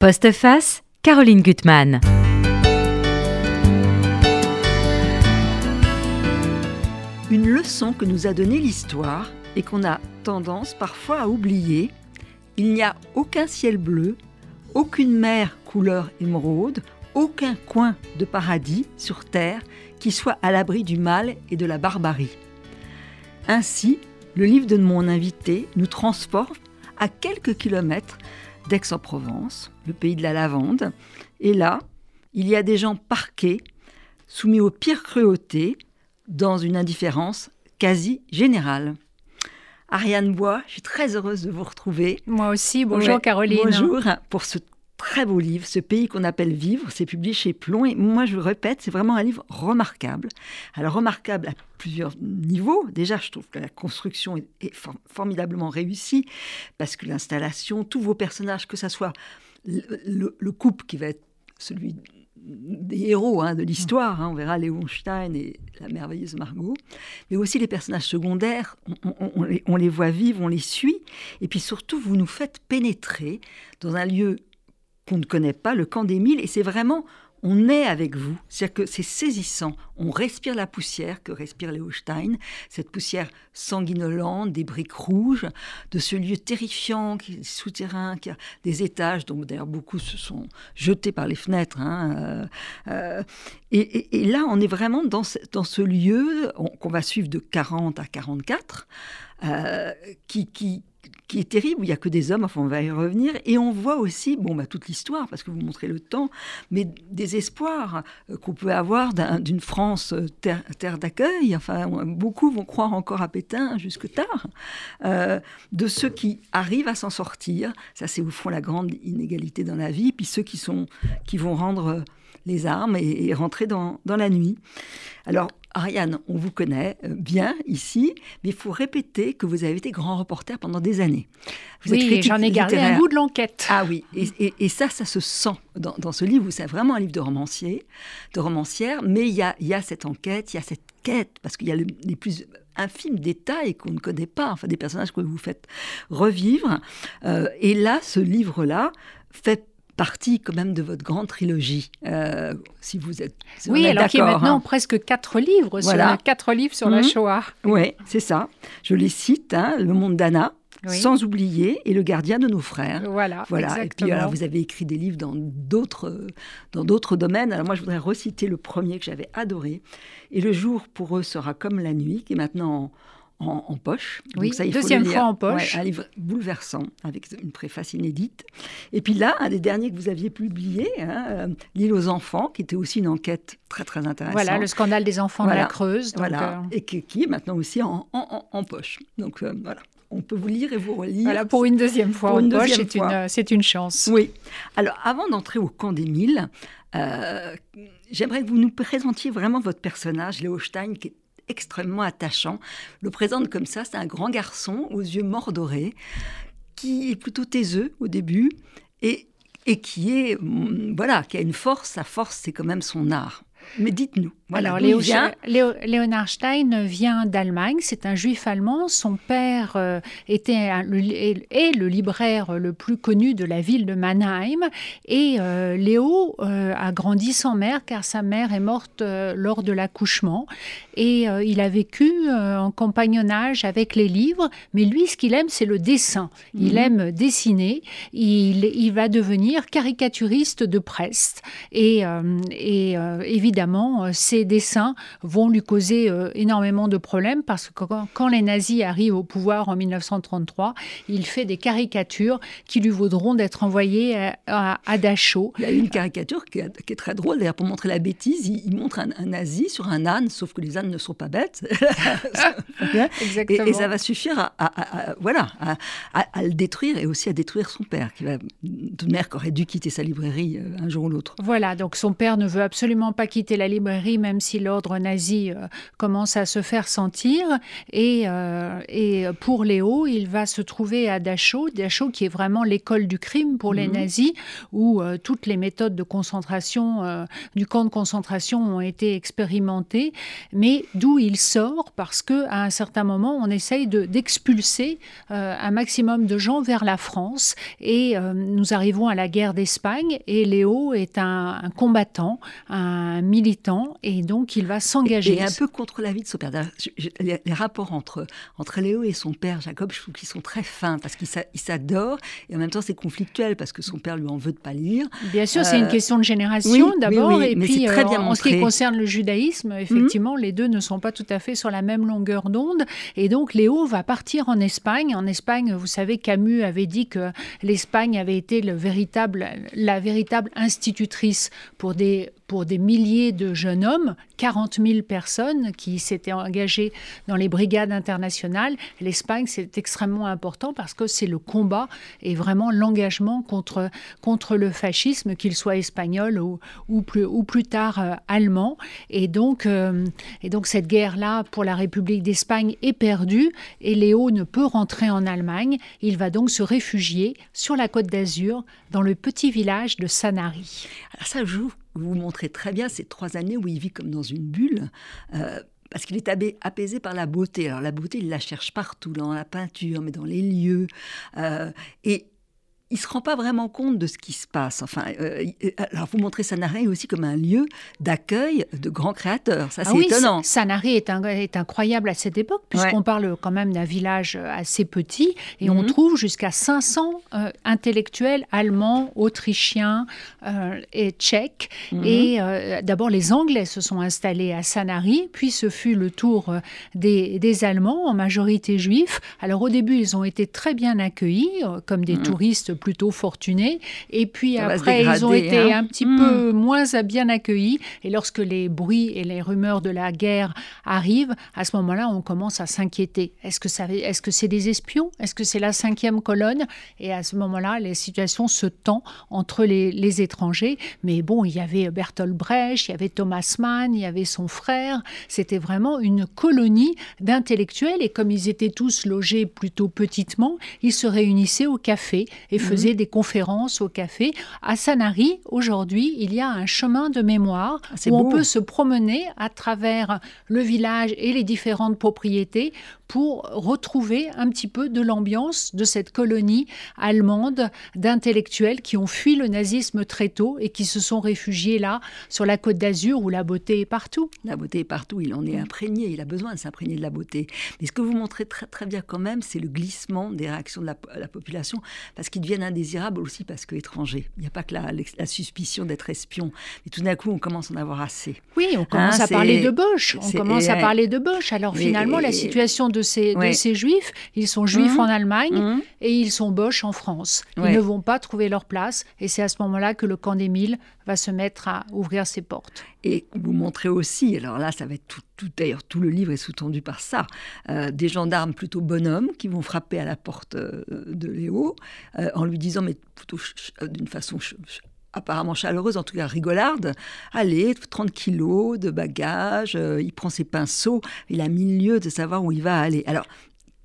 Postface, Caroline Gutmann. Une leçon que nous a donnée l'histoire et qu'on a tendance parfois à oublier. Il n'y a aucun ciel bleu, aucune mer couleur émeraude, aucun coin de paradis sur terre qui soit à l'abri du mal et de la barbarie. Ainsi, le livre de mon invité nous transporte à quelques kilomètres d'Aix-en-Provence, le pays de la lavande. Et là, il y a des gens parqués, soumis aux pires cruautés, dans une indifférence quasi générale. Ariane Bois, je suis très heureuse de vous retrouver. Moi aussi, bonjour Caroline. Bonjour pour ce très beau livre, ce pays qu'on appelle Vivre, c'est publié chez Plomb. Et moi, je le répète, c'est vraiment un livre remarquable. Alors, remarquable à plusieurs niveaux. Déjà, je trouve que la construction est, formidablement réussie, parce que l'installation, tous vos personnages, que ce soit le, couple qui va être celui des héros hein, de l'histoire, hein, on verra Léon Stein et la merveilleuse Margot, mais aussi les personnages secondaires, on, les, on, les, voit vivre, on les suit, et puis surtout, vous nous faites pénétrer dans un lieu qu'on ne connaît pas, le camp des mille, et c'est vraiment, on est avec vous. C'est-à-dire que c'est saisissant. On respire la poussière que respire Léo Stein, cette poussière sanguinolente, des briques rouges, de ce lieu terrifiant, qui est souterrain, qui a des étages, dont d'ailleurs beaucoup se sont jetés par les fenêtres. Hein, euh, euh, et, là, on est vraiment dans ce, dans ce lieu qu'on va suivre de 40 à 44, euh, qui, qui, qui est terrible, il n'y a que des hommes, enfin on va y revenir, et on voit aussi, bon, bah, toute l'histoire, parce que vous montrez le temps, mais des espoirs euh, qu'on peut avoir d'une France euh, terre, d'accueil, enfin beaucoup vont croire encore à Pétain jusque tard, euh, de ceux qui arrivent à s'en sortir, ça c'est au fond la grande inégalité dans la vie, puis ceux qui, sont, qui vont rendre les armes et, rentrer dans, dans la nuit. Alors, Ariane, on vous connaît euh, bien ici, mais il faut répéter que vous avez été grand reporter pendant des années. Vous oui, j'en ai gardé un bout de l'enquête. Ah oui, et, ça, ça se sent dans, ce livre, c'est vraiment un livre de romancier, de romancière, mais il y a, y a cette enquête, il y a cette quête, parce qu'il y a les plus infimes détails qu'on ne connaît pas, enfin des personnages que vous faites revivre. Euh, et là, ce livre-là fait partie quand même de votre grande trilogie, euh, si vous êtes. oui, alors qui est maintenant hein. presque quatre livres, voilà. sur, quatre livres sur la mhm. Shoah. Oui, c'est ça. Je les cite hein, Le Monde d'Anna. Sans oublier, et le gardien de nos frères. Voilà, voilà. Et puis alors, vous avez écrit des livres dans d'autres, dans d'autres domaines. Alors moi, je voudrais reciter le premier que j'avais adoré. Et le jour pour eux sera comme la nuit, qui est maintenant en, poche. Oui, deuxième fois en poche. un livre bouleversant, avec une préface inédite. Et puis là, un des derniers que vous aviez publié, hein, euh, L'île aux enfants, qui était aussi une enquête très très intéressante. Voilà, le scandale des enfants de la Creuse. voilà, euh, et qui, est maintenant aussi en, en, poche. Donc euh, voilà on peut vous lire et vous relire. Voilà, pour une deuxième fois en poche, c'est une, c'est une chance. Oui. Alors, avant d'entrer au camp des mille, j'aimerais que vous nous présentiez vraiment votre personnage, Léo Stein, qui est extrêmement attachant. Le présente comme ça, c'est un grand garçon aux yeux mordorés, qui est plutôt taiseux au début et, et qui est, mm, voilà, qui a une force. Sa force, c'est quand même son art. Mais dites-nous. Alors, Léo, Léonard Stein vient d'Allemagne. C'est un juif allemand. Son père euh, était est le libraire le plus connu de la ville de Mannheim. Et euh, Léo euh, a grandi sans mère car sa mère est morte lors de l'accouchement. Et il a vécu en compagnonnage avec les livres. Mais lui, ce qu'il aime, c'est le dessin. Il mhm. aime dessiner. Il, il, va devenir caricaturiste de presse. Et, et évidemment, c'est dessins vont lui causer euh, énormément de problèmes parce que quand, les nazis arrivent au pouvoir en 1933, il fait des caricatures qui lui vaudront d'être envoyé à, Dachau. Il y a une caricature qui est, très drôle, d'ailleurs, pour montrer la bêtise, il, montre un, nazi sur un âne, sauf que les ânes ne sont pas bêtes. Exactement. Et, ça va suffire à, voilà, à, le détruire et aussi à détruire son père, qui va, de mère qui aurait dû quitter sa librairie euh, un jour ou l'autre. Voilà, donc son père ne veut absolument pas quitter quitter la librairie, même si l'ordre nazi commence à se faire sentir. Et, et pour Léo, il va se trouver à Dachau, Dachau qui est vraiment l'école du crime pour les mhm. nazis, où toutes les méthodes de concentration du camp de concentration ont été expérimentées, mais d'où il sort? Parce que à un certain moment, on essaye d'expulser un maximum de gens vers la France et nous arrivons à la guerre d'Espagne et Léo est un, combattant, un militant et donc il va s'engager. Et, un peu contre la vie de son père. Les, rapports entre, entre Léo et son père Jacob, je trouve qu'ils sont très fins parce qu'ils s'adorent et en même temps c'est conflictuel parce que son père lui en veut de pas lire. Bien sûr, c'est une euh, question de génération d'abord et puis très euh, bien en, ce qui concerne le judaïsme, effectivement, les deux ne sont pas tout à fait sur la même longueur d'onde et donc Léo va partir en Espagne. En Espagne, vous savez, Camus avait dit que l'Espagne avait été le véritable, la véritable institutrice pour des pour des milliers de jeunes hommes, 40 000 personnes qui s'étaient engagées dans les brigades internationales. L'Espagne, c'est extrêmement important parce que c'est le combat et vraiment l'engagement contre, contre le fascisme, qu'il soit espagnol ou, ou, plus, ou plus tard euh, allemand. Et donc, euh, et donc cette guerre-là pour la République d'Espagne est perdue et Léo ne peut rentrer en Allemagne. Il va donc se réfugier sur la côte d'Azur, dans le petit village de Sanary. Alors ça joue vous montrez très bien ces trois années où il vit comme dans une bulle. Euh, parce qu'il est apaisé par la beauté. Alors la beauté, il la cherche partout, dans la peinture, mais dans les lieux. Euh, et il se rend pas vraiment compte de ce qui se passe. Enfin, euh, alors vous montrez Sanaré aussi comme un lieu d'accueil de grands créateurs. Ça, ah c'est étonnant. Sanaré est, est, incroyable à cette époque, puisqu'on parle quand même d'un village euh, assez petit, et on mhm. trouve jusqu'à 500 euh, intellectuels allemands, autrichiens et tchèques. Mhm. Et d'abord, les Anglais se sont installés à Sanary, puis ce fut le tour des, des, Allemands, en majorité juifs. Alors au début, ils ont été très bien accueillis, comme des mhm. touristes plutôt fortunés. Et puis après, ils ont été hein. un petit hmm. peu moins bien accueillis. Et lorsque les bruits et les rumeurs de la guerre arrivent, à ce moment-là, on commence à s'inquiéter. Est-ce que c'est des espions? Est-ce que c'est la cinquième colonne? Et à ce moment-là, les situations se tendent entre les, les, étrangers. Mais bon, il y avait Bertolt Brecht, il y avait Thomas Mann, il y avait son frère. C'était vraiment une colonie d'intellectuels. Et comme ils étaient tous logés plutôt petitement, ils se réunissaient au café et faisait des conférences au café. À Sanary, aujourd'hui, il y a un chemin de mémoire ah, où on peut se promener à travers le village et les différentes propriétés pour retrouver un petit peu de l'ambiance de cette colonie allemande d'intellectuels qui ont fui le nazisme très tôt et qui se sont réfugiés là, sur la côte d'Azur, où la beauté est partout. La beauté est partout, il en est imprégné, il a besoin de s'imprégner de la beauté. Mais ce que vous montrez très, très bien quand même, c'est le glissement des réactions de la, la population, parce qu'ils deviennent indésirables aussi parce qu'étrangers. Il n'y a pas que la, la suspicion d'être espion, mais tout d'un coup, on commence à en avoir assez. Oui, on commence hein, à parler de Bosch, on commence à parler de Bosch. Alors finalement, la situation de de ces, juifs. Ils sont juifs mmh. en Allemagne mmh. et ils sont boches en France. Ils ne vont pas trouver leur place et c'est à ce moment-là que le camp d'Émile va se mettre à ouvrir ses portes. Et vous montrez aussi, alors là, ça va être tout, tout d'ailleurs, tout le livre est sous-tendu par ça, euh, des gendarmes plutôt bonhommes qui vont frapper à la porte euh, de Léo euh, en lui disant, mais plutôt d'une façon apparemment chaleureuse, en tout cas rigolarde. Allez, 30 kilos de bagages, euh, il prend ses pinceaux, il a mille lieux de savoir où il va aller. Alors,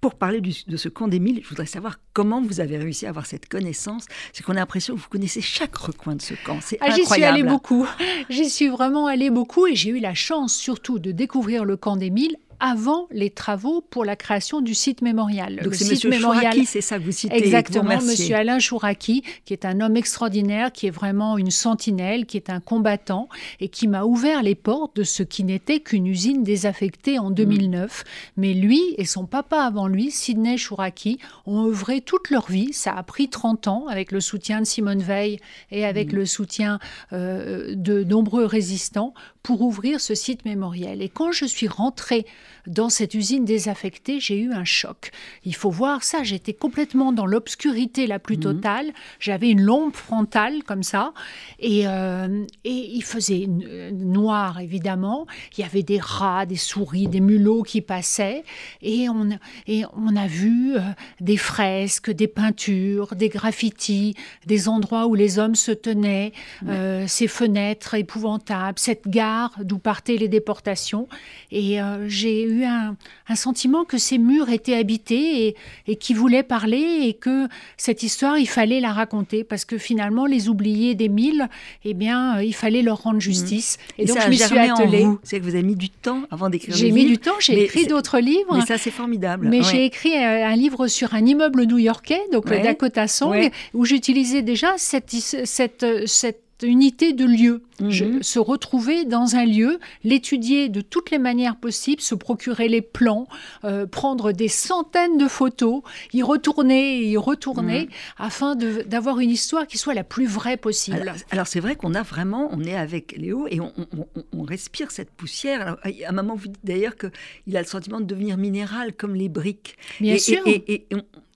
pour parler de ce camp d'Émile, je voudrais savoir comment vous avez réussi à avoir cette connaissance. C'est qu'on a l'impression que vous connaissez chaque recoin de ce camp. C'est ah, J'y suis allée beaucoup. J'y suis vraiment allée beaucoup et j'ai eu la chance surtout de découvrir le camp d'Émile avant les travaux pour la création du site mémorial. Donc c'est Monsieur Chouraki, c'est ça que vous citez. Exactement, Monsieur Alain Chouraki, qui est un homme extraordinaire, qui est vraiment une sentinelle, qui est un combattant et qui m'a ouvert les portes de ce qui n'était qu'une usine désaffectée en 2009. Mais lui et son papa avant lui, Sidney Chouraki, ont œuvré toute leur vie. Ça a pris 30 ans avec le soutien de Simone Veil et avec mm. le soutien euh, de nombreux résistants pour ouvrir ce site mémoriel. Et quand je suis rentrée dans cette usine désaffectée, j'ai eu un choc. Il faut voir ça, j'étais complètement dans l'obscurité la plus mhm. totale. J'avais une lampe frontale comme ça, et, euh, et il faisait noir évidemment. Il y avait des rats, des souris, des mulots qui passaient, et on, et on a vu euh, des fresques, des peintures, des graffitis, des endroits où les hommes se tenaient, euh, ces fenêtres épouvantables, cette gare d'où partaient les déportations. Et euh, j'ai eu un, sentiment que ces murs étaient habités et, et qui voulaient parler et que cette histoire, il fallait la raconter parce que finalement, les oubliés des mille, eh bien, il fallait leur rendre mhm. justice. Et, donc, je me suis attelée. C'est que vous avez mis du temps avant d'écrire J'ai mis du temps, j'ai écrit d'autres livres. Mais ça, c'est formidable. Mais j'ai écrit un livre sur un immeuble new-yorkais, donc le Dakota Song, où j'utilisais déjà cette, cette, cette unité de lieu. Mhm. se retrouver dans un lieu, l'étudier de toutes les manières possibles, se procurer les plans, euh, prendre des centaines de photos, y retourner et y retourner, mhm. afin d'avoir une histoire qui soit la plus vraie possible. Alors, c'est vrai qu'on a vraiment, on est avec Léo et on, respire cette poussière. Alors, à un moment, vous dites d'ailleurs qu'il a le sentiment de devenir minéral comme les briques. Bien sûr. Et,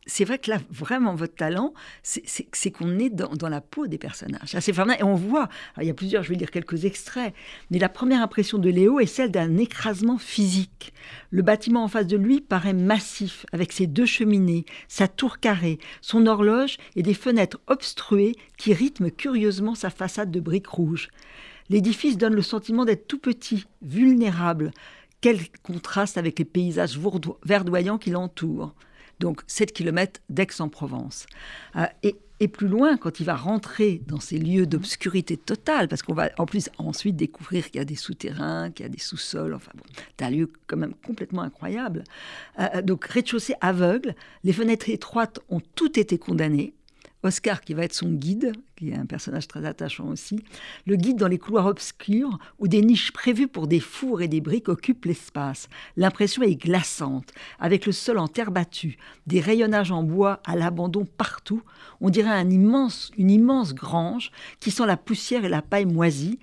c'est vrai que là, vraiment, votre talent, c'est qu'on est dans, la peau des personnages. C'est vraiment, et on voit, il y a plusieurs, je vais lire quelques extraits, mais la première impression de Léo est celle d'un écrasement physique. Le bâtiment en face de lui paraît massif, avec ses deux cheminées, sa tour carrée, son horloge et des fenêtres obstruées qui rythment curieusement sa façade de briques rouges. L'édifice donne le sentiment d'être tout petit, vulnérable. Quel contraste avec les paysages verdoyants qui l'entourent donc 7 km d'Aix-en-Provence. Euh, et, plus loin, quand il va rentrer dans ces lieux d'obscurité totale, parce qu'on va en plus ensuite découvrir qu'il y a des souterrains, qu'il y a des sous-sols, enfin bon, c'est un lieu quand même complètement incroyable. Euh, donc rez-de-chaussée aveugle, les fenêtres étroites ont toutes été condamnées. Oscar, qui va être son guide, qui est un personnage très attachant aussi, le guide dans les couloirs obscurs où des niches prévues pour des fours et des briques occupent l'espace. L'impression est glaçante, avec le sol en terre battue, des rayonnages en bois à l'abandon partout. On dirait un immense, une immense grange qui sent la poussière et la paille moisie,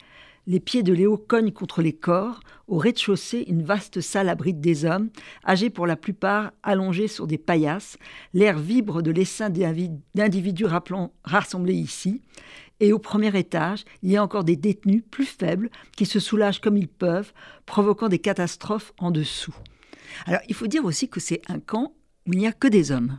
les pieds de Léo cognent contre les corps. Au rez-de-chaussée, une vaste salle abrite des hommes, âgés pour la plupart allongés sur des paillasses. L'air vibre de l'essaim d'individus rassemblés ici. Et au premier étage, il y a encore des détenus plus faibles qui se soulagent comme ils peuvent, provoquant des catastrophes en dessous. Alors, il faut dire aussi que c'est un camp où il n'y a que des hommes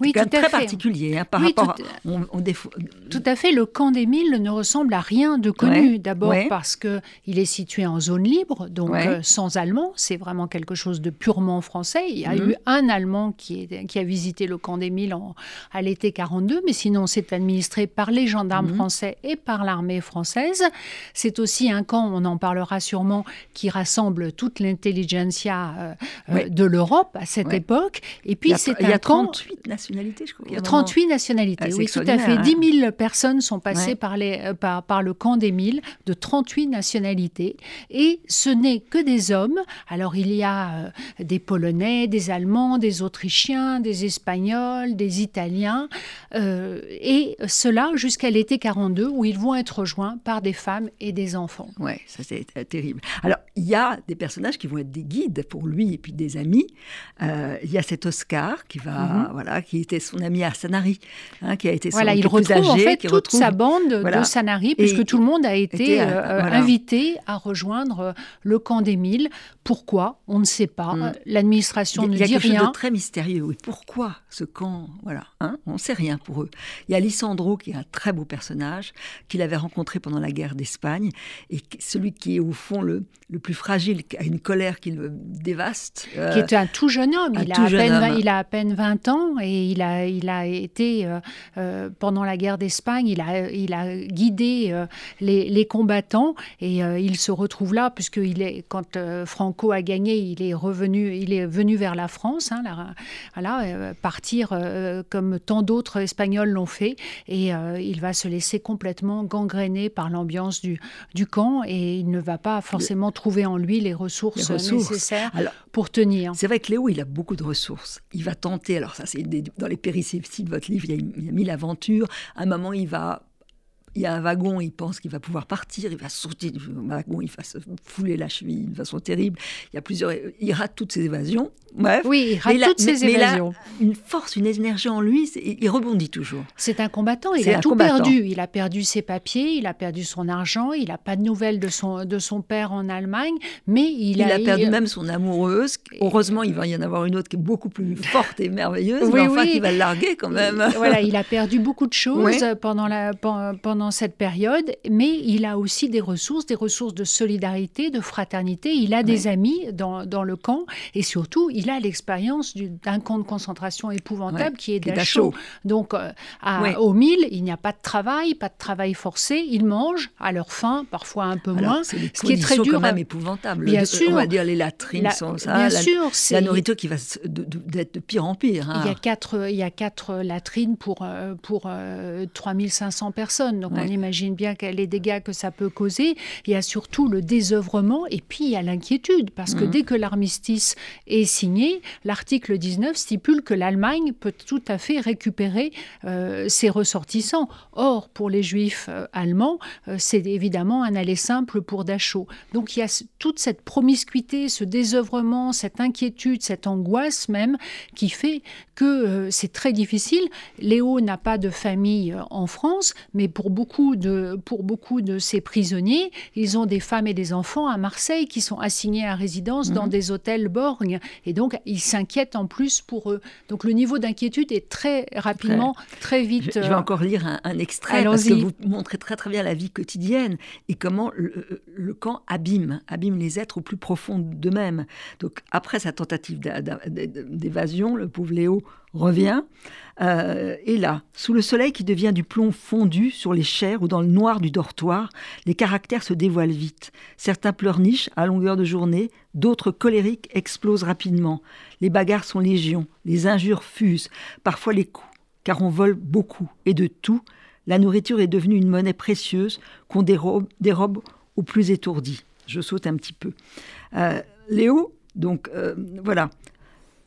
oui, tout très particulier hein, par rapport tout, à... tout à fait. Le camp des Milles ne ressemble à rien de connu. D'abord parce que il est situé en zone libre, donc euh, sans allemand. C'est vraiment quelque chose de purement français. Il y a mhm. eu un Allemand qui, est, qui, a visité le camp des Milles en, à l'été 42, mais sinon c'est administré par les gendarmes mhm. français et par l'armée française. C'est aussi un camp, on en parlera sûrement, qui rassemble toute l'intelligentsia euh, euh, de l'Europe à cette époque. Et puis c'est un y a 38 nationalités nationalités, je crois. 38 nationalités, ah, oui, tout à fait. 10 000 hein. personnes sont passées par, les, euh, par, par, le camp des Milles de 38 nationalités. Et ce n'est que des hommes. Alors, il y a euh, des Polonais, des Allemands, des Autrichiens, des Espagnols, des Italiens. Euh, et cela jusqu'à l'été 42, où ils vont être rejoints par des femmes et des enfants. Oui, ça c'est terrible. Alors, il y a des personnages qui vont être des guides pour lui et puis des amis. il y a cet Oscar qui va, mhm. voilà, qui était son ami à Sanary, hein, qui a été son voilà, il retrouve âgé, en fait toute sa bande de Sanary, puisque tout le monde a été, euh, euh, invité à rejoindre euh, le camp des Milles. Pourquoi? On ne sait pas. Mm. L'administration ne dit rien. Il y a quelque chose de très mystérieux. Oui. Pourquoi ce camp? Voilà, hein on ne sait rien pour eux. Il y a Lissandro, qui est un très beau personnage, qu'il avait rencontré pendant la guerre d'Espagne, et celui qui est au fond le, le plus fragile, qui a une colère qui le dévaste. qui est un tout jeune homme. Il a, à peine, il a à peine 20 ans et il a, il a été, euh, euh, pendant la guerre d'Espagne, il a, il a guidé euh, les, les, combattants et il se retrouve là, puisque il est, quand Franco a gagné, il est revenu, il est venu vers la France, hein, voilà, partir comme tant d'autres Espagnols l'ont fait, et il va se laisser complètement gangréner par l'ambiance du, du camp, et il ne va pas forcément trouver en lui les ressources, nécessaires pour tenir. C'est vrai que Léo, il a beaucoup de ressources. Il va tenter, alors ça c'est dans les péripéties de votre livre, il y, a, mille aventures. À un moment, il va il y a un wagon, il pense qu'il va pouvoir partir, il va sauter du wagon, il va se fouler la cheville d'une façon terrible. Il y a plusieurs, il rate toutes ses évasions. Bref. Oui, il rate toutes ses évasions. Mais il a une force, une énergie en lui, il rebondit toujours. C'est un combattant, il a tout perdu. Il a perdu ses papiers, il a perdu son argent, il n'a pas de nouvelles de son, de son père en Allemagne, mais il, il a, perdu même son amoureuse. Heureusement, il va y en avoir une autre qui est beaucoup plus forte et merveilleuse, mais enfin qui va le larguer quand même. Voilà, il a perdu beaucoup de choses pendant, la, pendant cette période, mais il a aussi des ressources, des ressources de solidarité, de fraternité. Il a des amis dans, dans, le camp et surtout, il a l'expérience d'un camp de concentration épouvantable qui est Dachau. Donc, euh, à, au mille, il n'y a pas de travail, pas de travail forcé. Ils mangent à leur faim, parfois un peu moins. ce qui est très dur. quand même épouvantable. Bien sûr. On va dire les latrines sont ça. Bien la, sûr. La nourriture qui va d'être de, pire en pire. Hein. Il, y a quatre, il y a quatre latrines pour, euh, pour 3500 euh, personnes. Donc on imagine bien les dégâts que ça peut causer. Il y a surtout le désœuvrement et puis il y a l'inquiétude. Parce que mhm. dès que l'armistice est signé, l'article 19 stipule que l'Allemagne peut tout à fait récupérer euh, ses ressortissants. Or, pour les juifs allemands, c'est évidemment un aller simple pour Dachau. Donc il y a toute cette promiscuité, ce désœuvrement, cette inquiétude, cette angoisse même qui fait que euh, c'est très difficile. Léo n'a pas de famille euh, en France, mais pour beaucoup, de, pour beaucoup de ces prisonniers, ils ont des femmes et des enfants à Marseille qui sont assignés à résidence dans mhm. des hôtels borgnes. Et donc, ils s'inquiètent en plus pour eux. Donc, le niveau d'inquiétude est très rapidement, très, vite. Je, vais euh, encore lire un, extrait parce que vous montrez très très bien la vie quotidienne et comment le, le camp abîme, abîme les êtres au plus profond d'eux-mêmes. Donc, après sa tentative d'évasion, le pauvre Léo revient. Euh, et là, sous le soleil qui devient du plomb fondu sur les chairs ou dans le noir du dortoir, les caractères se dévoilent vite. Certains pleurnichent à longueur de journée, d'autres colériques explosent rapidement. Les bagarres sont légion, les injures fusent, parfois les coups, car on vole beaucoup et de tout. La nourriture est devenue une monnaie précieuse qu'on dérobe, dérobe aux plus étourdis. Je saute un petit peu. Euh, Léo, donc euh, voilà,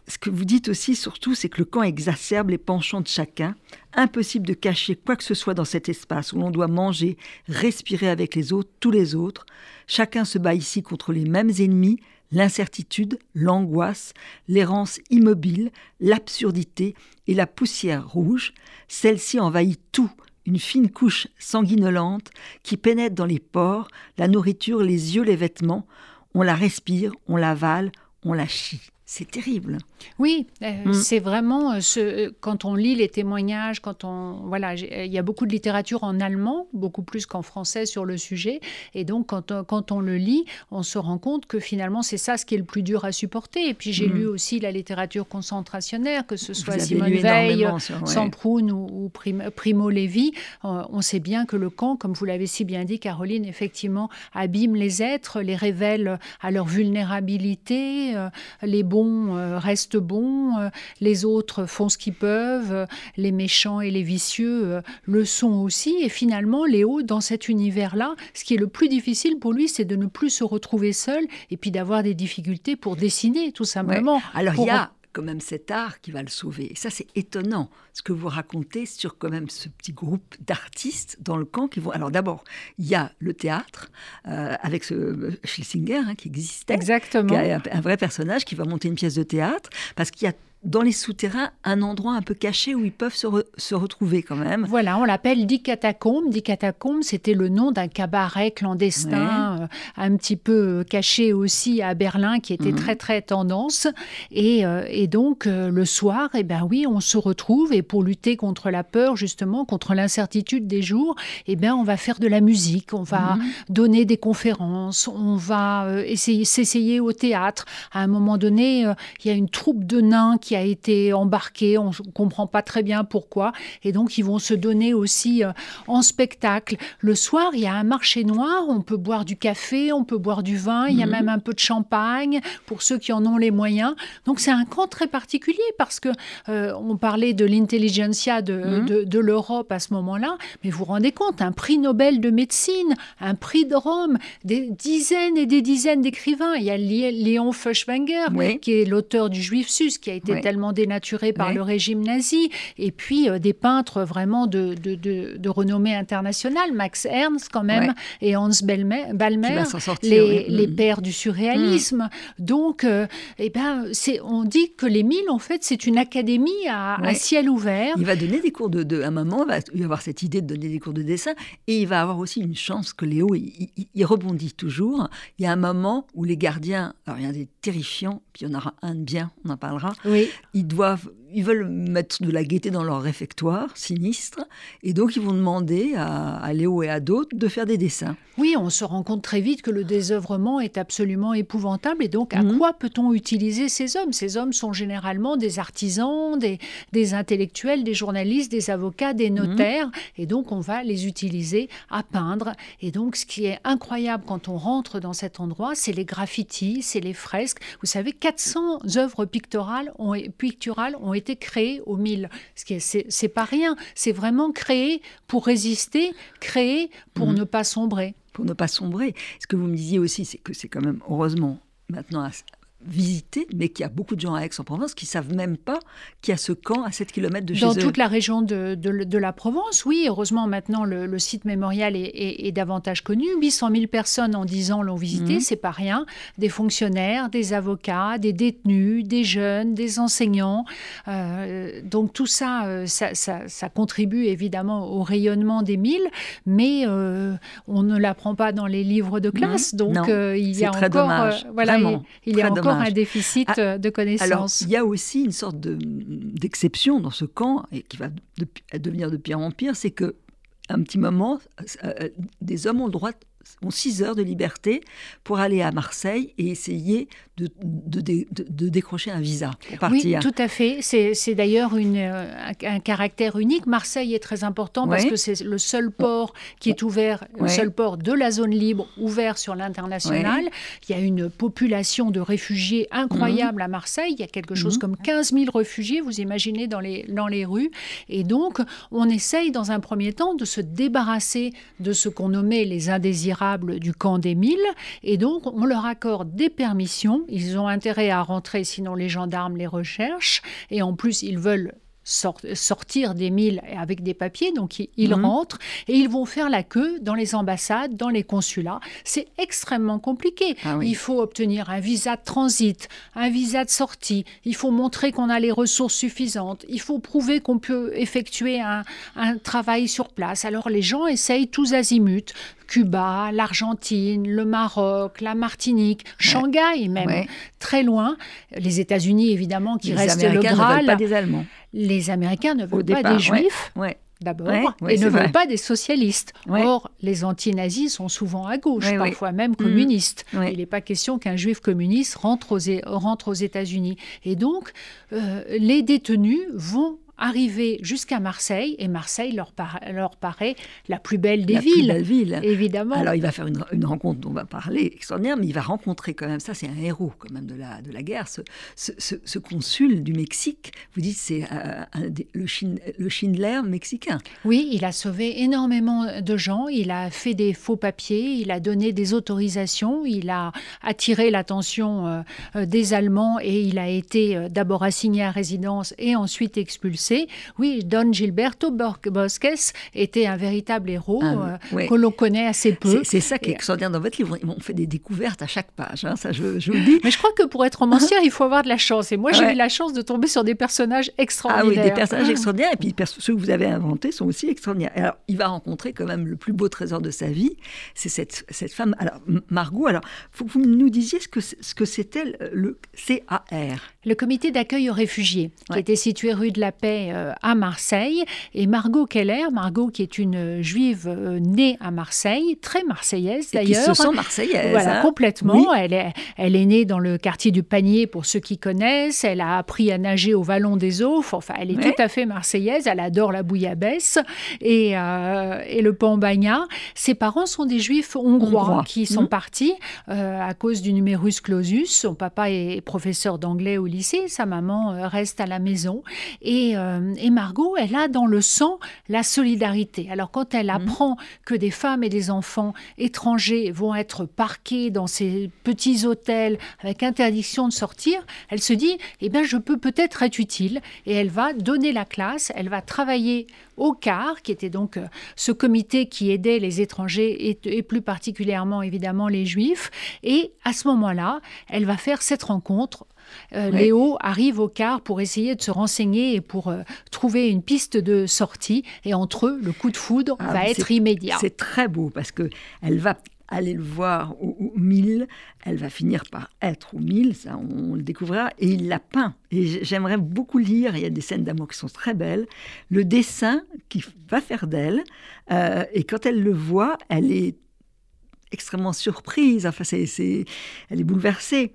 ce que vous dites aussi, surtout, c'est que le camp exacerbe les penchants de chacun. Impossible de cacher quoi que ce soit dans cet espace où l'on doit manger, respirer avec les autres, tous les autres. Chacun se bat ici contre les mêmes ennemis, l'incertitude, l'angoisse, l'errance immobile, l'absurdité et la poussière rouge. Celle-ci envahit tout, une fine couche sanguinolente qui pénètre dans les pores, la nourriture, les yeux, les vêtements. On la respire, on l'avale, on la chie c'est terrible. Oui, euh, mm. c'est vraiment euh, ce, quand on lit les témoignages, quand on voilà, il y a beaucoup de littérature en allemand, beaucoup plus qu'en français sur le sujet, et donc quand on, quand on le lit, on se rend compte que finalement c'est ça ce qui est le plus dur à supporter. Et puis j'ai mm. lu aussi la littérature concentrationnaire, que ce soit Simone Veil, Samproun ou, Primo Levi, euh, on sait bien que le camp, comme vous l'avez si bien dit, Caroline, effectivement abîme les êtres, les révèle à leur vulnérabilité, les bons euh, restent bons, euh, les autres font ce qu'ils peuvent, euh, les méchants et les vicieux le sont aussi. Et finalement, Léo, dans cet univers-là, ce qui est le plus difficile pour lui, c'est de ne plus se retrouver seul et puis d'avoir des difficultés pour dessiner, tout simplement. Alors il y a quand même cet art qui va le sauver. Et ça, c'est étonnant, ce que vous racontez sur quand même ce petit groupe d'artistes dans le camp qui vont... Alors d'abord, il y a le théâtre, euh, avec ce euh, Schlesinger hein, qui existait. Exactement. Qui a un vrai personnage qui va monter une pièce de théâtre, parce qu'il y a dans les souterrains un endroit un peu caché où ils peuvent se, retrouver quand même. Voilà, on l'appelle Dix Catacombes. Dix Catacombes, c'était le nom d'un cabaret clandestin, euh, un petit peu euh, caché aussi à Berlin, qui était mhm. très très tendance. Et, euh, donc le soir, eh ben oui, on se retrouve et pour lutter contre la peur, justement, contre l'incertitude des jours, eh ben on va faire de la musique, on va mhm. donner des conférences, on va essayer s'essayer au théâtre. À un moment donné, il y a une troupe de nains qui a été embarqué, on ne comprend pas très bien pourquoi, et donc ils vont se donner aussi euh, en spectacle. Le soir, il y a un marché noir, on peut boire du café, on peut boire du vin, il y a mhm. même un peu de champagne pour ceux qui en ont les moyens. Donc c'est un camp très particulier parce que euh, on parlait de l'intelligentsia mhm. de, de, l'Europe à ce moment-là, mais vous vous rendez compte, un prix Nobel de médecine, un prix de Rome, des dizaines et des dizaines d'écrivains. Il y a Léon Feuchtwanger, qui est l'auteur du Juif Sus, qui a été totalement dénaturé par le régime nazi. Et puis des peintres vraiment de, de, de, renommée internationale, Max Ernst quand même, et Hans Balmer, les, les, mm. pères du surréalisme. Mm. Donc, eh ben, on dit que les Milles, en fait, c'est une académie à, ciel ouvert. Il va donner des cours de, de un moment, il va y avoir cette idée de donner des cours de dessin, et il va avoir aussi une chance que Léo, il, rebondit toujours. Il y a un moment où les gardiens, alors il y a des terrifiants, puis il y en aura un de bien, on en parlera. Oui. Ils doivent ils veulent mettre de la gaieté dans leur réfectoire sinistre, et donc ils vont demander à, Léo et à d'autres de faire des dessins. Oui, on se rend compte très vite que le désœuvrement est absolument épouvantable, et donc à mhm. quoi peut-on utiliser ces hommes? Ces hommes sont généralement des artisans, des, des, intellectuels, des journalistes, des avocats, des mhm. notaires, et donc on va les utiliser à peindre. Et donc ce qui est incroyable quand on rentre dans cet endroit, c'est les graffitis, c'est les fresques. Vous savez, 400 œuvres picturales ont, picturales ont été été créé au mille. Ce qui est, c'est, pas rien. C'est vraiment créé pour résister, créé pour mhm. ne pas sombrer. Pour ne pas sombrer. Ce que vous me disiez aussi, c'est que c'est quand même heureusement maintenant visiter, mais qu'il y a beaucoup de gens à Aix-en-Provence qui savent même pas qu'il y a ce camp à 7 km de chez Dans toute la région de, de, la Provence, oui. Heureusement, maintenant, le, site mémorial est, est, davantage connu. 800 000 personnes en 10 ans l'ont visité, mhm. c'est pas rien. Des fonctionnaires, des avocats, des détenus, des jeunes, des enseignants. Euh, donc tout ça euh, ça, ça, contribue évidemment au rayonnement des milles, mais euh, on ne l'apprend pas dans les livres de classe. donc il y a encore, voilà, il, y a encore un déficit ah, euh, de connaissances. Alors, il y a aussi une sorte d'exception dans ce camp, et qui va devenir de pire en pire, c'est que un petit moment, euh, euh, des hommes ont le droit ont six heures de liberté pour aller à Marseille et essayer de, de, décrocher un visa pour partir. Oui, tout à fait. C'est d'ailleurs euh, un, caractère unique. Marseille est très important parce que c'est le seul port qui est ouvert, le seul port de la zone libre ouvert sur l'international. Il y a une population de réfugiés incroyable mhm. à Marseille. Il y a quelque chose mhm. comme 15 000 réfugiés, vous imaginez, dans les, dans les rues. Et donc, on essaye dans un premier temps de se débarrasser de ce qu'on nommait les indésirables du camp des Milles. Et donc, on leur accorde des permissions. Ils ont intérêt à rentrer, sinon les gendarmes les recherchent. Et en plus, ils veulent sortir des milles avec des papiers, donc ils, mhm. rentrent et ils vont faire la queue dans les ambassades, dans les consulats. C'est extrêmement compliqué. Ah il faut obtenir un visa de transit, un visa de sortie, il faut montrer qu'on a les ressources suffisantes, il faut prouver qu'on peut effectuer un, travail sur place. Alors les gens essayent tous azimuts, Cuba, l'Argentine, le Maroc, la Martinique, Shanghai même, très loin. Les États-Unis évidemment qui restent le Graal. pas des Allemands les Américains ne veulent pas des juifs. D'abord, et ne veulent pas des socialistes. Or, les anti-nazis sont souvent à gauche, parfois même mm. communistes. Il n'est pas question qu'un juif communiste rentre aux, rentre aux États-Unis. Et donc, euh, les détenus vont arriver jusqu'à Marseille, et Marseille leur, leur paraît la plus belle des villes. belle ville. Évidemment. Alors il va faire une, rencontre dont on va parler extraordinaire, mais il va rencontrer quand même, ça c'est un héros quand même de la, de la guerre, ce, ce, consul du Mexique, vous dites c'est euh, le, le Schindler mexicain. Oui, il a sauvé énormément de gens, il a fait des faux papiers, il a donné des autorisations, il a attiré l'attention euh, euh, des Allemands et il a été d'abord assigné à résidence et ensuite expulsé oui, Don Gilberto Bosques était un véritable héros ah euh, que l'on connaît assez peu. C'est ça qui est extraordinaire dans votre livre. On fait des découvertes à chaque page, hein, ça je, je, vous le dis. Mais je crois que pour être romancière, il faut avoir de la chance. Et moi, j'ai eu la chance de tomber sur des personnages extraordinaires. Ah oui, des personnages extraordinaires. Et puis ceux que vous avez inventés sont aussi extraordinaires. Alors, il va rencontrer quand même le plus beau trésor de sa vie. C'est cette, cette femme, alors Margot. Alors, faut que vous nous disiez ce que, ce que c'était le CAR. Le comité d'accueil aux réfugiés, qui était situé rue de la Paix euh, à Marseille. Et Margot Keller, Margot qui est une juive euh, née à Marseille, très marseillaise d'ailleurs. Qui se sent marseillaise. Voilà, hein. complètement. Elle, est, elle est née dans le quartier du Panier, pour ceux qui connaissent. Elle a appris à nager au Vallon des Eaux. Enfin, elle est tout à fait marseillaise. Elle adore la bouillabaisse et, euh, et le pambagna. Ses parents sont des juifs hongrois, qui sont mmh. partis à cause du numerus clausus. Son papa est professeur d'anglais au lycée. Sa maman reste à la maison. Et euh, et, Margot, elle a dans le sang la solidarité. Alors quand elle mhm. apprend que des femmes et des enfants étrangers vont être parqués dans ces petits hôtels avec interdiction de sortir, elle se dit, eh bien, je peux peut-être être utile. Et elle va donner la classe, elle va travailler au CAR, qui était donc euh, ce comité qui aidait les étrangers et, et plus particulièrement évidemment les juifs. Et à ce moment-là, elle va faire cette rencontre euh, Léo arrive au car pour essayer de se renseigner et pour euh, trouver une piste de sortie. Et entre eux, le coup de foudre ah, va être immédiat. C'est très beau parce que elle va aller le voir au, mille, elle va finir par être au mille, ça on, le découvrira, et il l'a peint. Et j'aimerais beaucoup lire, il y a des scènes d'amour qui sont très belles, le dessin qu'il va faire d'elle, euh, et quand elle le voit, elle est extrêmement surprise, enfin c'est, elle est bouleversée.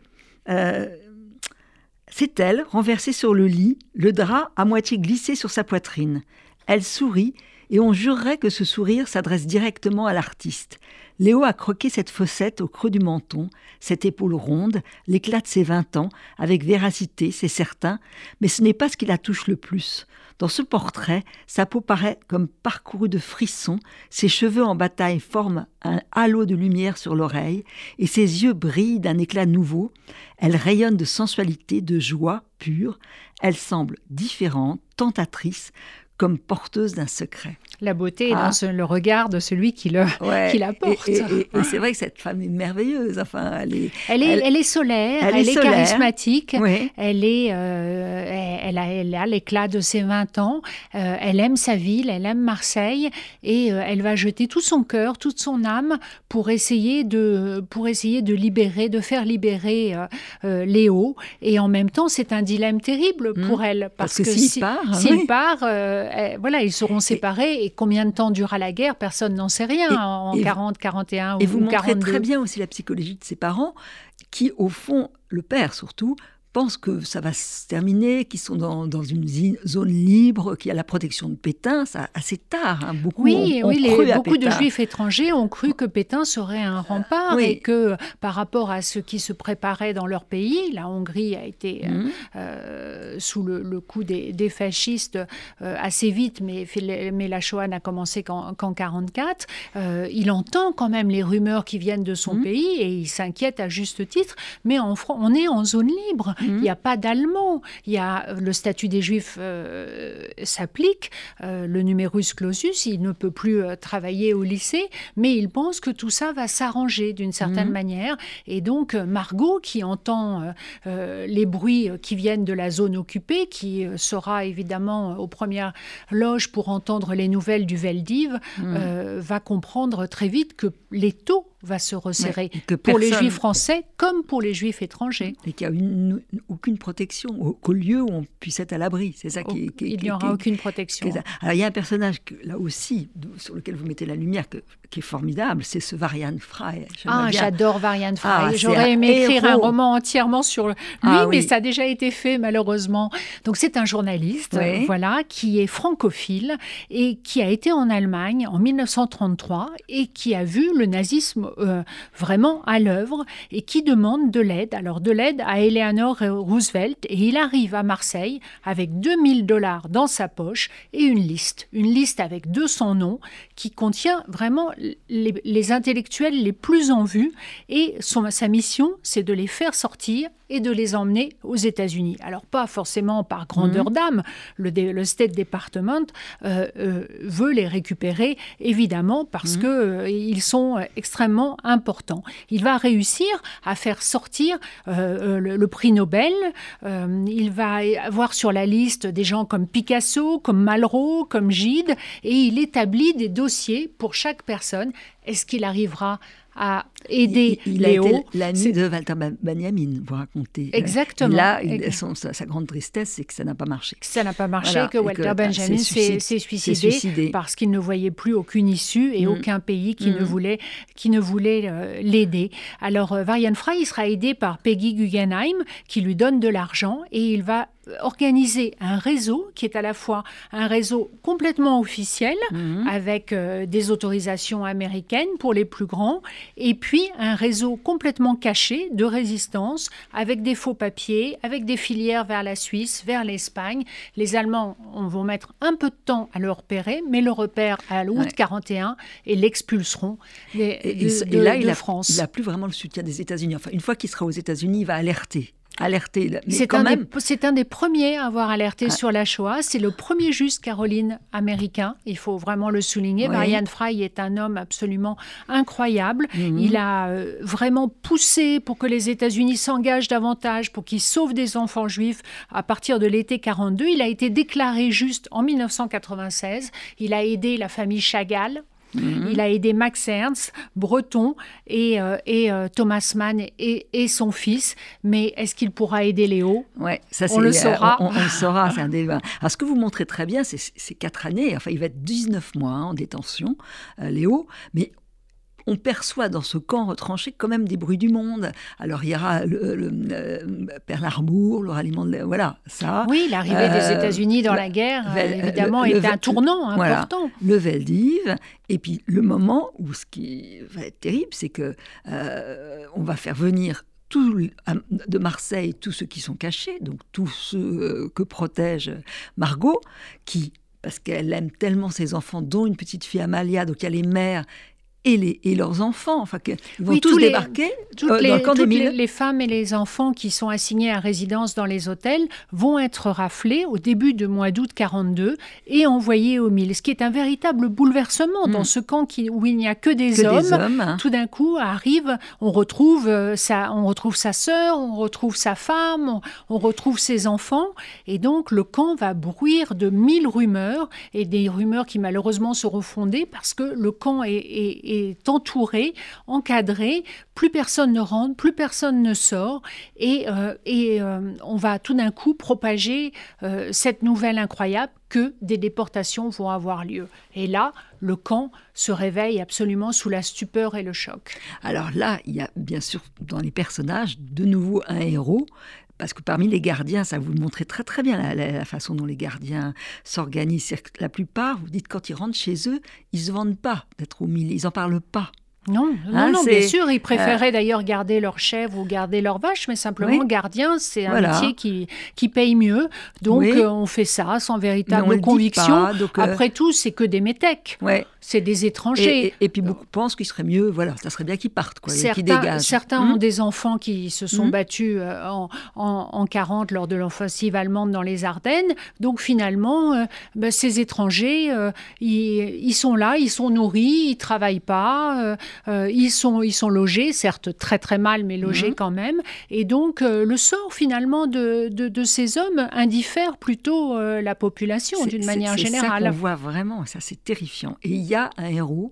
C'est elle, renversée sur le lit, le drap à moitié glissé sur sa poitrine. Elle sourit, et on jurerait que ce sourire s'adresse directement à l'artiste. Léo a croqué cette fossette au creux du menton, cette épaule ronde, l'éclat de ses vingt ans, avec véracité, c'est certain, mais ce n'est pas ce qui la touche le plus. Dans ce portrait, sa peau paraît comme parcourue de frissons, ses cheveux en bataille forment un halo de lumière sur l'oreille, et ses yeux brillent d'un éclat nouveau. Elle rayonne de sensualité, de joie pure. Elle semble différente, tentatrice, comme porteuse d'un secret. La beauté est dans ah. le regard de celui qui, le, qui la porte. Et, c'est vrai que cette femme est merveilleuse. Enfin, elle est, elle est, elle, est solaire, elle, est, charismatique, elle, est, euh, elle, a, elle a l'éclat de ses 20 ans, euh, elle aime sa ville, elle aime Marseille et euh, elle va jeter tout son cœur, toute son âme pour essayer de, pour essayer de libérer, de faire libérer Léo. Et en même temps, c'est un dilemme terrible hmm. pour elle. Parce, que, s'il part, s'il part voilà, ils seront séparés combien de temps durera la guerre? Personne n'en sait rien en 40, 41 ou 42. Et vous montrez très bien aussi la psychologie de ses parents, qui au fond, le père surtout, pensent que ça va se terminer, qu'ils sont dans, dans, une zone libre, qu'il y a la protection de Pétain, ça assez tard. Hein. Beaucoup oui, oui beaucoup de juifs étrangers ont cru que Pétain serait un rempart et que par rapport à ce qui se préparait dans leur pays, la Hongrie a été euh, mhm. euh, sous le, coup des, fascistes euh, assez vite, mais, mais la Shoah n'a commencé qu'en 1944. il entend quand même les rumeurs qui viennent de son mhm. pays et il s'inquiète à juste titre, mais en, on est en zone libre. Il n'y a pas d'allemand. Il y a le statut des Juifs euh, s'applique, euh, le numerus clausus, il ne peut plus euh, travailler au lycée, mais il pense que tout ça va s'arranger d'une certaine mhm. manière. Et donc Margot, qui entend les bruits qui viennent de la zone occupée, qui sera évidemment aux premières loges pour entendre les nouvelles du Veldiv, mhm. va comprendre très vite que les taux va se resserrer pour les juifs français comme pour les juifs étrangers. Et qu'il n'y a aucune protection, qu'au lieu où on puisse être à l'abri. C'est ça qui, Il n'y aura aucune protection. Alors il y a un personnage, que, là aussi, sur lequel vous mettez la lumière, qui est formidable, c'est ce Varian Fry. Ah, j'adore Varian Fry. Ah, J'aurais aimé écrire un roman entièrement sur lui, ah mais ça a déjà été fait malheureusement. Donc c'est un journaliste, voilà, qui est francophile et qui a été en Allemagne en 1933 et qui a vu le nazisme euh, vraiment à l'œuvre et qui demande de l'aide. Alors de l'aide à Eleanor Roosevelt et il arrive à Marseille avec 2000 dollars dans sa poche et une liste, une liste avec 200 noms qui contient vraiment les, intellectuels les plus en vue et son, sa mission c'est de les faire sortir et de les emmener aux États-Unis. Alors pas forcément par grandeur mhm. d'âme, le, le, State Department euh, euh, veut les récupérer évidemment parce qu'ils mhm. que ils sont extrêmement important. Il va réussir à faire sortir euh, euh, le, prix Nobel. Euh, il va avoir sur la liste des gens comme Picasso, comme Malraux, comme Gide, et il établit des dossiers pour chaque personne. Est-ce qu'il arrivera à aider il, Léo. L'ami de Walter Benjamin, vous racontez. Exactement. Là, sa, grande tristesse, c'est que ça n'a pas marché. Ça n'a pas marché, que Walter Benjamin s'est suicidé, parce qu'il ne voyait plus aucune issue et mm. aucun pays qui ne mm. voulait, qui ne voulait euh, l'aider. Alors, euh, Varian Fry, il sera aidé par Peggy Guggenheim, qui lui donne de l'argent et il va organisé un réseau qui est à la fois un réseau complètement officiel, Mhm. avec euh, des autorisations américaines pour les plus grands, et puis un réseau complètement caché de résistance, avec des faux papiers, avec des filières vers la Suisse, vers l'Espagne. Les Allemands on vont mettre un peu de temps à le repérer, mais le repèrent à l'août Ouais. 41 et l'expulseront de, là, il a, France. il a plus vraiment le soutien des États-Unis. Enfin, une fois qu'il sera aux États-Unis, il va alerter. C'est un, même, des, c'est un des premiers à avoir alerté Ah. sur la Shoah. C'est le premier juste Caroline américain. Il faut vraiment le souligner. Oui. Marianne Fry est un homme absolument incroyable. Mhm. Il a euh, vraiment poussé pour que les États-Unis s'engagent davantage, pour qu'ils sauvent des enfants juifs à partir de l'été 42. Il a été déclaré juste en 1996. Il a aidé la famille Chagall. Mhm. Il a aidé Max Ernst, Breton et, euh, et euh, Thomas Mann et, et son fils. Mais est-ce qu'il pourra aider Léo? Ouais, ça, On le euh, saura. On, on le saura, c'est un débat. Alors, ce que vous montrez très bien, c'est ces quatre années. Enfin, il va être 19 mois hein, en détention, Léo, mais on perçoit dans ce camp retranché quand même des bruits du monde. Alors, il y aura le, le, euh, Pearl Harbor, le ralliement de... Voilà, ça. Oui, l'arrivée des Euh, États-Unis dans le- la guerre, Vel- évidemment, le- le est un tournant voilà. important. le Veldiv, et puis le moment où ce qui va être terrible, c'est que euh, on va faire venir tout, le- de Marseille tous ceux qui sont cachés, donc tous ceux que protège Margot, qui parce qu'elle aime tellement ses enfants, dont une petite fille Amalia, donc il y a les mères et, les, et leurs enfants, enfin qu'ils vont Oui, tous tous les- débarquer Toutes, euh, les, dans le camp toutes d'Émile. les- les femmes et les enfants qui sont assignés à résidence dans les hôtels vont être raflés au début du mois d'août 42 et envoyés au mille, ce qui est un véritable bouleversement dans Mm. ce camp qui- où il n'y a que des que hommes. des hommes. hein. Tout d'un coup arrive, on retrouve euh, sa, on retrouve sa sœur, on retrouve sa femme, on, on retrouve ses enfants, et donc le camp va bruire de mille rumeurs et des rumeurs qui malheureusement seront fondées parce que le camp est, est- est entouré, encadré, plus personne ne rentre, plus personne ne sort, et, euh, et euh, on va tout d'un coup propager euh, cette nouvelle incroyable que des déportations vont avoir lieu. Et là, le camp se réveille absolument sous la stupeur et le choc. Alors là, il y a bien sûr dans les personnages de nouveau un héros. Parce que parmi les gardiens, ça vous le très très bien la, façon dont les gardiens s'organisent. La plupart, vous dites quand ils rentrent chez eux, ils se vendent pas d'être au milieu, ils en parlent pas. Non, non, Hein, non, bien sûr, ils préféraient d'ailleurs garder leurs chèvres ou garder leurs vaches, mais simplement Oui. gardien, c'est un Voilà. métier qui, qui paye mieux. Donc Oui. euh, on fait ça sans véritable conviction. pas, donc, euh, Après tout, c'est que des métèques, ouais. c'est des étrangers. et- et puis beaucoup pensent qu'il serait mieux, voilà, ça serait bien qu'ils partent, quoi, et qu'ils Certains, dégagent. certains ont des enfants qui se sont Mhm. battus euh, en, en, en 40 lors de l'offensive allemande dans les Ardennes. Donc finalement, euh, ben, ces étrangers, euh, ils, ils sont là, ils sont nourris, ils travaillent pas, euh, ils, sont, ils sont logés, certes très très mal, mais logés Mhm. quand même. Et donc euh, le sort finalement de, de, de ces hommes indiffère plutôt euh, la population d'une manière C'est ça générale. qu'on voit vraiment, ça c'est terrifiant. Et il y a un héros,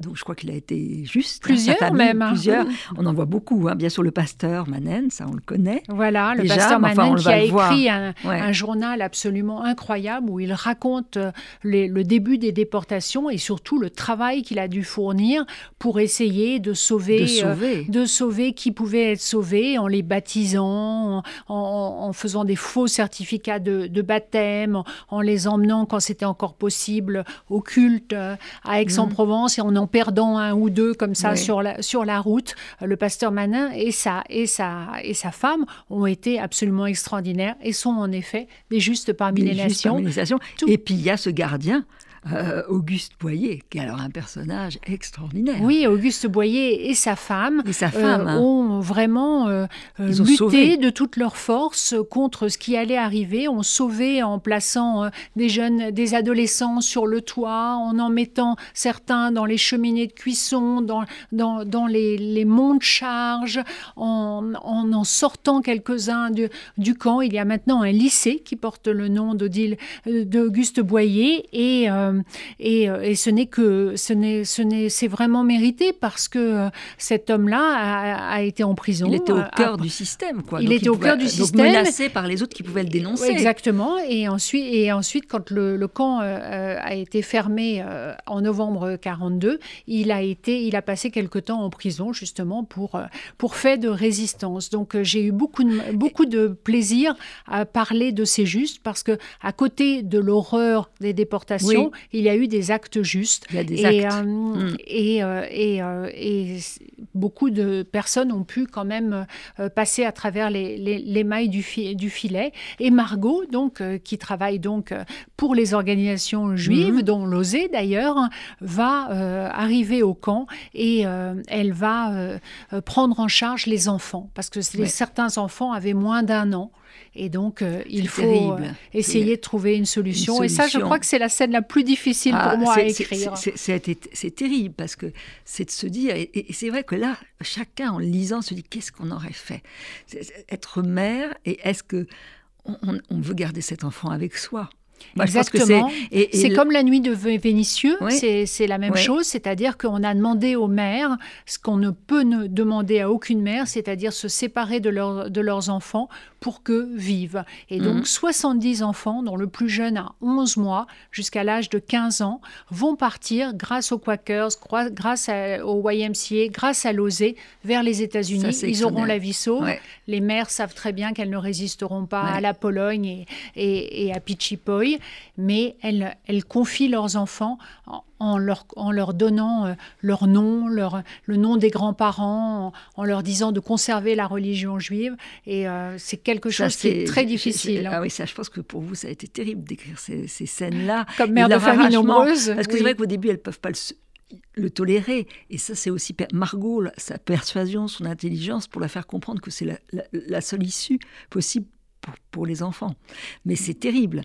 donc je crois qu'il a été juste. hein, Plusieurs famille, même, hein. Plusieurs. On en voit beaucoup, hein. bien sûr le pasteur Manen, ça on le connaît. Voilà, le Déjà, pasteur enfin, Manen on qui a écrit un, Ouais. un journal absolument incroyable où il raconte les- le début des déportations et surtout le travail qu'il a dû fournir pour essayer de sauver, de euh, sauver. de sauver qui pouvait être sauvé en les baptisant, en, en- en faisant des faux certificats de, de baptême, en, en les emmenant quand c'était encore possible au culte euh, à Aix-en-Provence et en en perdant un ou deux comme ça sur, la, sur la route. Le pasteur Manin et sa, et, sa, et sa femme ont été absolument extraordinaires et sont en effet des justes parmi Des les justes nations. parmi les nations. Et puis il y a ce gardien, euh, Auguste Boyer, qui est alors un personnage extraordinaire. Oui, Auguste Boyer et sa femme Et sa euh, hein. ont vraiment euh, ont lutté sauvé. de toutes leurs forces contre ce qui allait arriver, ont sauvé en plaçant des jeunes, des adolescents sur le toit, en en mettant certains dans les cheminées de cuisson, dans, dans, dans les, les monts de charge, en en, en sortant quelques-uns du, du camp. Il y a maintenant un lycée qui porte le nom d'Odile- d'Auguste Boyer et, euh, et, et, ce n'est que ce n'est ce n'est c'est vraiment mérité parce que cet homme-là a, a, été en prison. Il était au cœur du système, quoi. Il donc était au cœur du système, menacé par les autres qui pouvaient le dénoncer. Exactement. Et ensuite, et ensuite, quand le, le camp euh, a été fermé euh, en novembre 42, il a été, il a passé quelque temps en prison justement pour pour fait de résistance. Donc j'ai eu beaucoup de, beaucoup de plaisir à parler de ces justes parce que à côté de l'horreur des déportations, Oui. Il y a eu des actes justes. Il y a des et, actes. euh, Mm. et, euh, et, euh, et beaucoup de personnes ont pu quand même passer à travers les, les- les mailles du, fi- du filet. Et Margot, donc, qui travaille donc pour les organisations juives, Mhm. dont l'OSE d'ailleurs, va arriver au camp et elle va prendre en charge les enfants parce que Ouais. certains enfants avaient moins d'un an. Et donc, euh, il faut terrible. euh, essayer de trouver une solution. Et ça, je crois que c'est la scène la plus difficile Ah, pour moi à écrire. c'est- terrible parce que c'est de se dire, et, et c'est vrai que là, chacun en lisant se dit qu'est-ce qu'on aurait fait? Être mère, et est-ce que on, on- on veut garder cet enfant avec soi? Moi, Exactement. c'est- le- comme la nuit de Vé- Vénitieux, Oui. c'est c'est la même Oui. chose, c'est-à-dire qu'on a demandé aux mères ce qu'on ne peut ne demander à aucune mère, c'est-à-dire se séparer de, leur- de leurs enfants pour que vivent. Et donc Mhm. 70 enfants, dont le plus jeune a 11 mois, jusqu'à l'âge de 15 ans, vont partir grâce aux Quakers, grâce- à- au YMCA, grâce à l'OSE, vers les États-Unis. Ils auront la vie sauve. Ouais. Les mères savent très bien qu'elles ne résisteront pas Ouais. à la Pologne et, et, et à Pichipoy, mais elles, elles confient leurs enfants en, en leur, en leur donnant euh, leur nom, leur, le nom des grands-parents, en, en leur disant de conserver la religion juive. Et euh, c'est quelque Ça, chose qui est très difficile. Ah oui, ça, je pense que pour vous, ça a été terrible d'écrire ces, ces scènes-là. Comme mère de famille nombreuse. Parce que oui. c'est vrai qu'au début, elles peuvent pas le, le tolérer. Et ça, c'est aussi Margot, sa persuasion, son intelligence, pour la faire comprendre que c'est la, la- la seule issue possible pour, pour les enfants. Mais c'est terrible.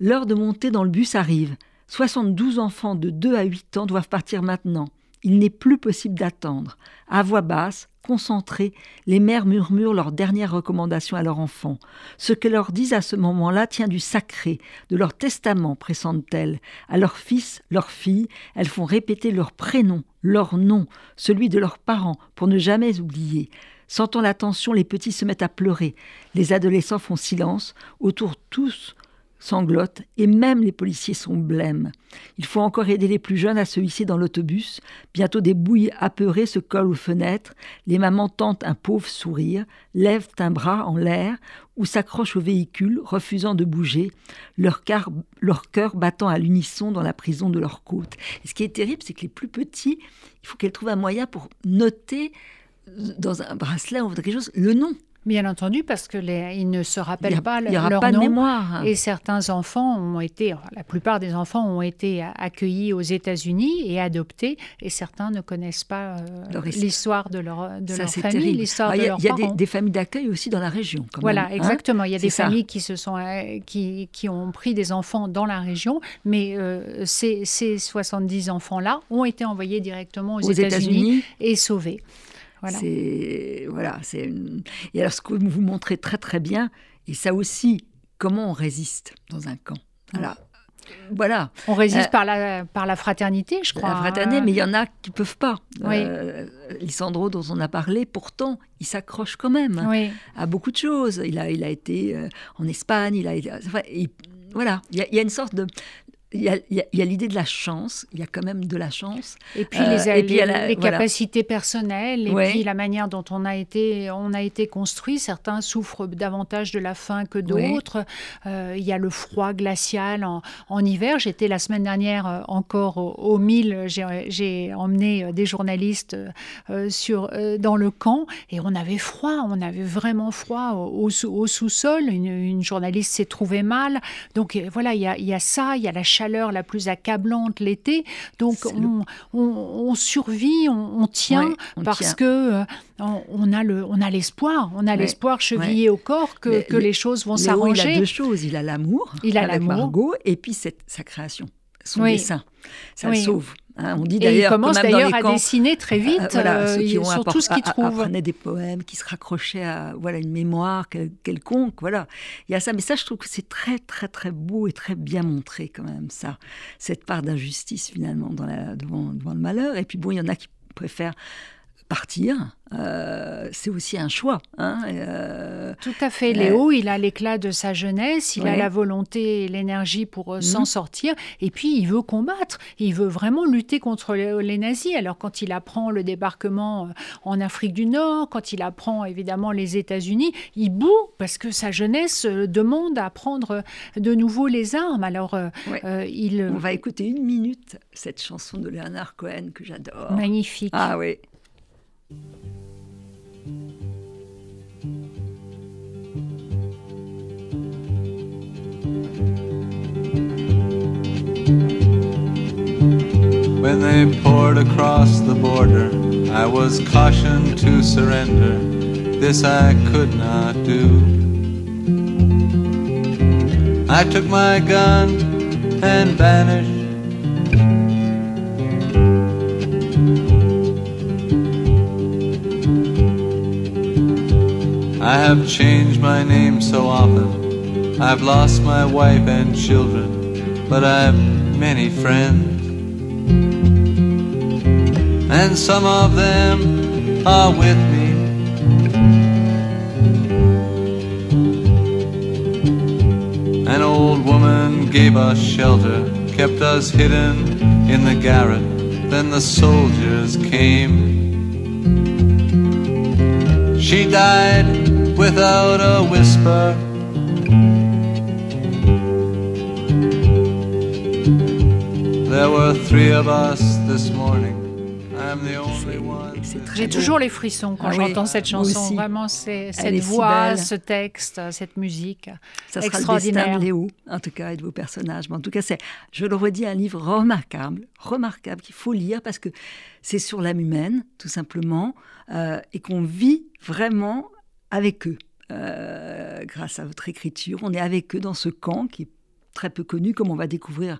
L'heure de monter dans le bus arrive. 72 enfants de 2 à 8 ans doivent partir maintenant. Il n'est plus possible d'attendre. À voix basse, concentrées, les mères murmurent leurs dernières recommandations à leurs enfants. Ce que leur disent à ce moment-là tient du sacré, de leur testament, pressentent-elles. À leurs fils, leurs filles, elles font répéter leur prénom, leur nom, celui de leurs parents, pour ne jamais oublier. Sentant la tension, les petits se mettent à pleurer. Les adolescents font silence. Autour, tous sanglotent, et même les policiers sont blêmes. Il faut encore aider les plus jeunes à se hisser dans l'autobus. Bientôt des bouilles apeurées se collent aux fenêtres. Les mamans tentent un pauvre sourire, lèvent un bras en l'air ou s'accrochent au véhicule, refusant de bouger, leur, cœur battant à l'unisson dans la prison de leur côte. Et ce qui est terrible, c'est que les plus petits, il faut qu'elles trouvent un moyen pour noter dans un bracelet ou quelque chose le nom. Bien entendu, parce que les, ils ne se Il rappellent pas aura leur pas de nom. mémoire. hein. Et certains enfants ont été, la plupart des enfants ont été accueillis aux États-Unis et adoptés, et certains ne connaissent pas euh, l'histoire de leur, de Ça, leur c'est famille, l'histoire Ah, de Il y a, leurs il y a des, parents. des familles d'accueil aussi dans la région. quand Voilà, même, hein. exactement. Il y a des ça. familles qui se sont euh, qui, qui ont pris des enfants dans la région, mais euh, ces, ces 70 enfants-là ont été envoyés directement aux, Aux États-Unis États-Unis, et sauvés. Voilà. c'est voilà, c'est une- et alors ce que vous montrez très très bien, et ça aussi, comment on résiste dans un camp? Voilà, voilà, On résiste Euh, par la par la fraternité, je crois. la fraternité, hein. mais il y en a qui peuvent pas. Oui. Euh, Lisandro, dont on a parlé, pourtant, il s'accroche quand même Oui. à beaucoup de choses. Il a, il a été euh, en Espagne, il a été, enfin, il- voilà, il y, a, il y a une sorte de il y a, l'idée de la chance, il y a quand même de la chance. Et puis Euh, les, et puis les- à la- les voilà. capacités personnelles et Ouais. puis la manière dont on a été on a été construit. Certains souffrent davantage de la faim que Ouais. d'autres. Euh, il y a le froid glacial en, en hiver. J'étais la semaine dernière euh, encore au, au Mille. J'ai emmené euh, des journalistes euh, sur euh, dans le camp et on avait froid. On avait vraiment froid au, au sous- au sous-sol. Une, une journaliste s'est trouvée mal. Donc euh, voilà, il y, a, il y a ça. Il y a la chaleur la plus accablante l'été. Donc on, on, on survit, on, on tient Ouais, parce tient. que euh, on, a le, on a l'espoir, on a Ouais, l'espoir chevillé au corps que, Mais que les choses vont Léo, il a s'arranger. deux choses. Il a l'amour Il a l'amour. Et puis cette, sa création. Son Oui. dessin. Ça Oui. le sauve. hein. On dit d'ailleurs, commence d'ailleurs à camps, dessiner très vite euh, voilà, euh, ceux qui ont sur tout ce qu'il a- a- trouve. apprenaient des poèmes, qui se raccrochaient à voilà une mémoire quel- quelconque, voilà. Il y a ça, mais ça, je trouve que c'est très très très beau et très bien montré quand même ça, cette part d'injustice finalement dans la, devant, devant le malheur. Et puis bon, il y en a qui préfèrent partir. Euh, c'est aussi un choix. Hein, euh, Tout à fait. Léo, il a l'éclat de sa jeunesse, il a la volonté et l'énergie pour euh, s'en Mhm. sortir, et puis il veut combattre, il veut vraiment lutter contre les, nazis. Alors quand il apprend le débarquement euh, en Afrique du Nord, quand il apprend évidemment les États-Unis, il bout parce que sa jeunesse euh, demande à prendre de nouveau les armes. Alors euh, Ouais. euh, il... on va écouter une minute cette chanson de Leonard Cohen que j'adore. Magnifique. Ah oui. When they poured across the border, I was cautioned to surrender. This I could not do. I took my gun and vanished. I have changed my name so often. I've lost my wife and children, but I've many friends. And some of them are with me. An old woman gave us shelter, kept us hidden in the garret. Then the soldiers came. She died without a whisper. There were three of us this morning. I'm the only one. c'est this très J'ai toujours les frissons quand Ah oui, j'entends cette chanson. aussi. Vraiment, c'est cette si voix, ce texte, cette musique. Ça sera le Extraordinaire. destin de Léo, en tout cas, et de vos personnages. Mais en tout cas, c'est, je le redis, un livre remarquable, remarquable, qu'il faut lire parce que c'est sur l'âme humaine, tout simplement, euh, et qu'on vit vraiment avec eux. Euh, grâce à votre écriture, on est avec eux dans ce camp qui est très peu connu, comme on va découvrir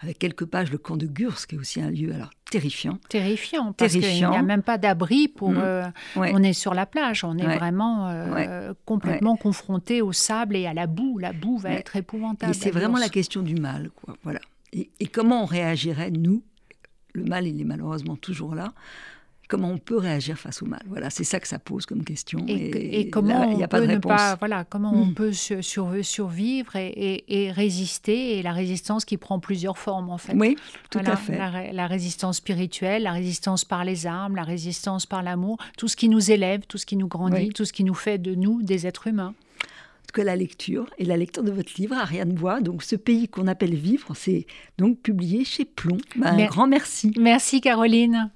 avec quelques pages le camp de Gurs, qui est aussi un lieu alors terrifiant. Terrifiant, parce qu'il n'y a même pas d'abri pour. Euh, Ouais. On est sur la plage, on est Ouais. vraiment euh, complètement confronté au sable et à la boue. La boue va être épouvantable. Et c'est vraiment Gurs. la question du mal, quoi. Voilà. Et, et comment on réagirait, nous? Le mal, il est malheureusement toujours là. Comment on peut réagir face au mal Voilà, c'est ça que ça pose comme question. Et, et comment là, on n'y a pas peut de ne réponse. pas, voilà, comment on Mm. peut sur- sur- survivre et, et- et résister et la résistance qui prend plusieurs formes en fait. Oui, tout Voilà, à fait. La, ré- la résistance spirituelle, la résistance par les armes, la résistance par l'amour, tout ce qui nous élève, tout ce qui nous grandit, Oui. tout ce qui nous fait de nous des êtres humains. En tout cas, la lecture et la lecture de votre livre, Ariane Bois, donc ce pays qu'on appelle vivre, c'est donc publié chez Plomb. Ben, un grand merci. Merci Caroline.